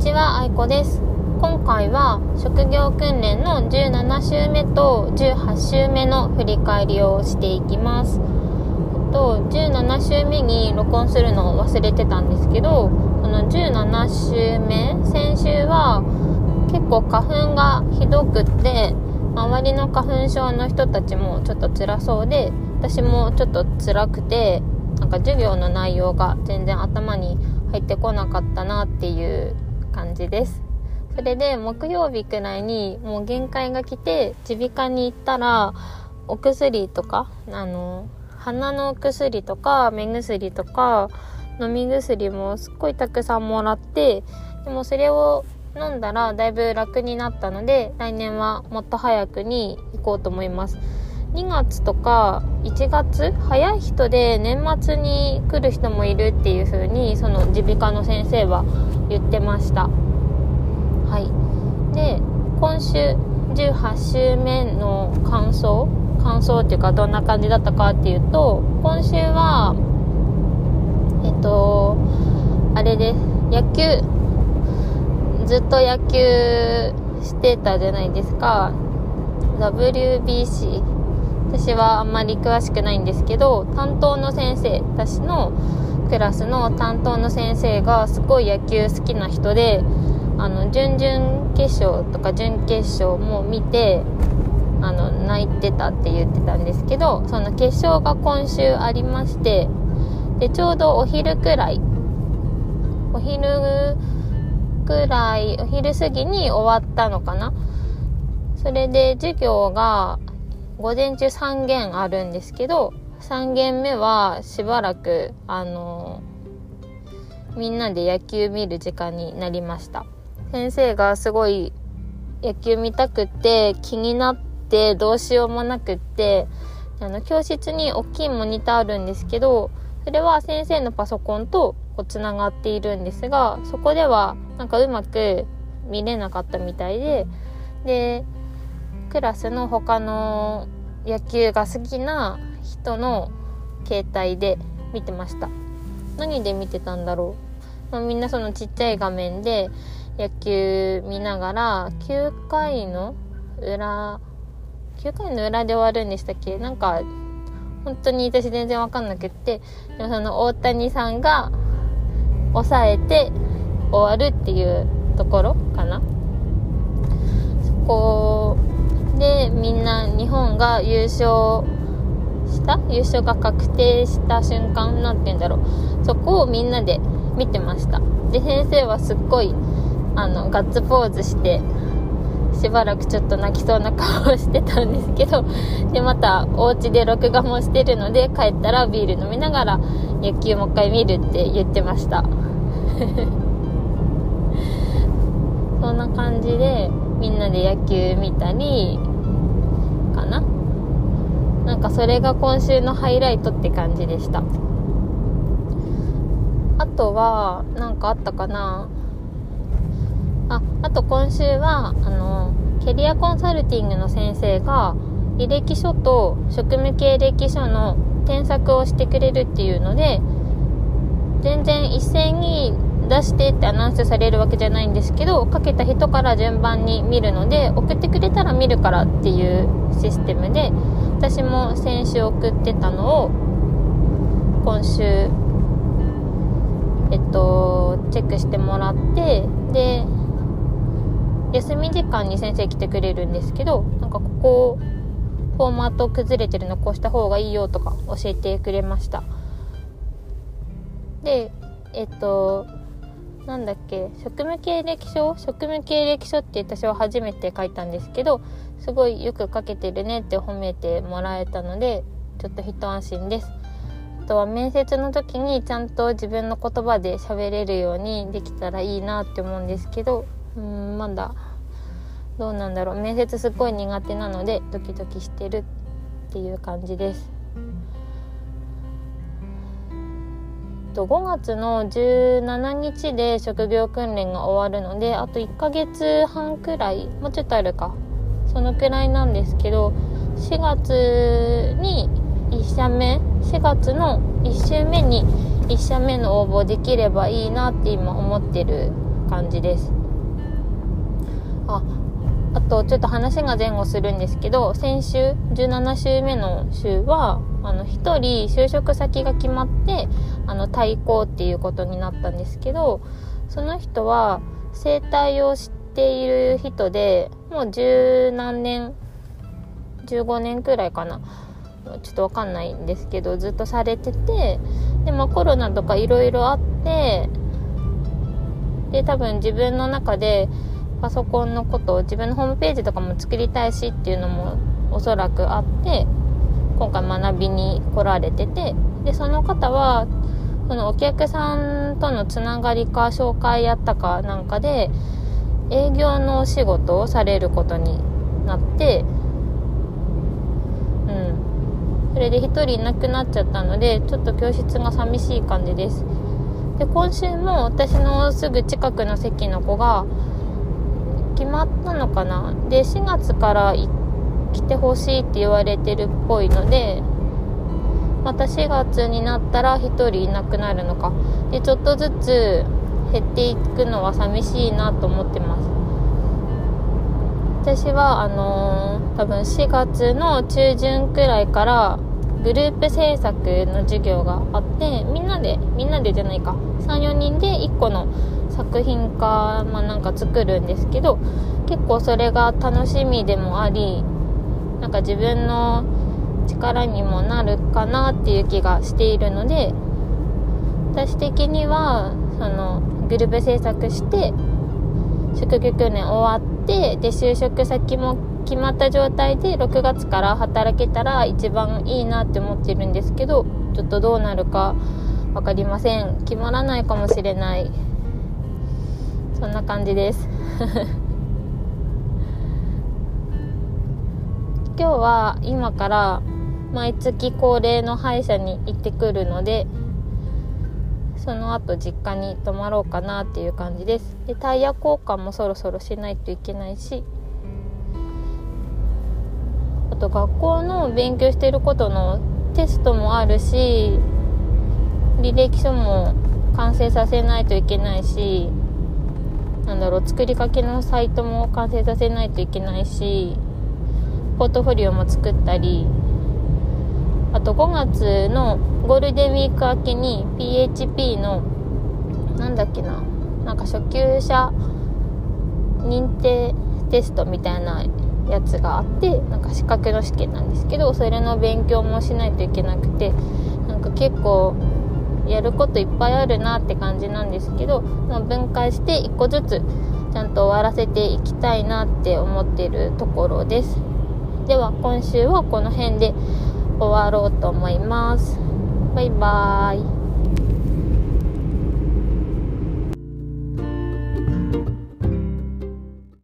ちは、あいこです。今回は職業訓練の17週目と18週目の振り返りをしていきます。と、17週目に録音するのを忘れてたんですけど、この17週目、先週は結構花粉がひどくって、周りの花粉症の人たちもちょっと辛そうで、私もちょっと辛くて、なんか授業の内容が全然頭に入ってこなかったなっていう感じです。それで木曜日くらいにもう限界が来て耳鼻科に行ったらお薬とかあの鼻の薬とか目薬とか飲み薬もすっごいたくさんもらってでもそれを飲んだらだいぶ楽になったので来年はもっと早くに行こうと思います。2月とか1月？早い人で年末に来る人もいるっていう風にその耳鼻科の先生は言ってました。はい。で今週18週目の感想？感想っていうかどんな感じだったかっていうと今週はえっとあれです野球ずっと野球してたじゃないですか。WBC 私はあんまり詳しくないんですけど担当の先生私のクラスの担当の先生がすごい野球好きな人であの準々決勝とか準決勝も見てあの泣いてたって言ってたんですけどその決勝が今週ありましてでちょうどお昼くらいお昼くらいお昼過ぎに終わったのかな。それで授業が午前中3限あるんですけど3限目はしばらくあのみんなで野球見る時間になりました。先生がすごい野球見たくて気になってどうしようもなくってあの教室に大きいモニターあるんですけどそれは先生のパソコンとこうつながっているんですがそこではなんかうまく見れなかったみたいででクラスの他の野球が好きな人の携帯で見てました。何で見てたんだろう、まあ、みんなそのちっちゃい画面で野球見ながら9回の裏9回の裏で終わるんでしたっけ？なんか本当に私全然わかんなくってでもその大谷さんが抑えて終わるっていうところかな。そこでみんな日本が優勝した？優勝が確定した瞬間なんて言うんだろう。そこをみんなで見てました。で先生はすっごいあのガッツポーズしてしばらくちょっと泣きそうな顔をしてたんですけどでまたお家で録画もしてるので帰ったらビール飲みながら野球もう一回見るって言ってました。そんな感じでみんなで野球見たりなんかそれが今週のハイライトって感じでした。あとは何かあったかな？ああと今週はあのキャリアコンサルティングの先生が履歴書と職務経歴書の添削をしてくれるっていうので全然一斉に出してってアナウンスされるわけじゃないんですけどかけた人から順番に見るので送ってくれたら見るからっていうシステムで私も先週送ってたのを今週えっとチェックしてもらってで休み時間に先生来てくれるんですけどなんかここフォーマット崩れてるのこうした方がいいよとか教えてくれました。でえっとなんだっけ？職務経歴書？職務経歴書って私は初めて書いたんですけどすごいよく書けてるねって褒めてもらえたのでちょっと一安心です。あとは面接の時にちゃんと自分の言葉で喋れるようにできたらいいなって思うんですけどうんまだどうなんだろう。面接すっごい苦手なのでドキドキしてるっていう感じです。と5月の17日で職業訓練が終わるのであと1ヶ月半くらいもうちょっとあるか。そのくらいなんですけど4月に1社目4月の1週目に1社目の応募できればいいなって今思ってる感じです。ああとちょっと話が前後するんですけど先週17週目の週はあの1人就職先が決まってあの対抗っていうことになったんですけどその人は整体をしている人でもう十何年15年くらいかな。ちょっとわかんないんですけどずっとされててでもコロナとかいろいろあってで多分自分の中でパソコンのことを自分のホームページとかも作りたいしっていうのもおそらくあって今回学びに来られててでその方はそのお客さんとのつながりか紹介やったかなんかで営業のお仕事をされることになってうん。それで1人いなくなっちゃったのでちょっと教室が寂しい感じです。で今週も私のすぐ近くの席の子が決まったのかな？で4月から来てほしいって言われてるっぽいのでまた4月になったら1人いなくなるのか。でちょっとずつ減っていくのは寂しいなと思ってます。私はあのー、多分4月の中旬くらいからグループ制作の授業があってみんなでみんなでじゃないか。34人で1個の作品か、まあ、なんか作るんですけど結構それが楽しみでもありなんか自分の力にもなるかなっていう気がしているので私的にはそのグループ制作して職業訓練終わってで就職先も決まった状態で6月から働けたら一番いいなって思ってるんですけどちょっとどうなるか分かりません。決まらないかもしれない。そんな感じです。今日は今から毎月恒例の歯医者に行ってくるのでその後実家に泊まろうかなっていう感じです。でタイヤ交換もそろそろしないといけないしと学校の勉強してることのテストもあるし履歴書も完成させないといけないしなんだろう作りかけのサイトも完成させないといけないしポートフォリオも作ったりあと5月のゴールデンウィーク明けに PHP のなんだっけななんか初級者認定テストみたいなやつがあってなんか資格の試験なんですけどそれの勉強もしないといけなくてなんか結構やることいっぱいあるなって感じなんですけど、ま、分解して1個ずつちゃんと終わらせていきたいなって思ってるところです。では今週はこの辺で終わろうと思います。バイバーイ。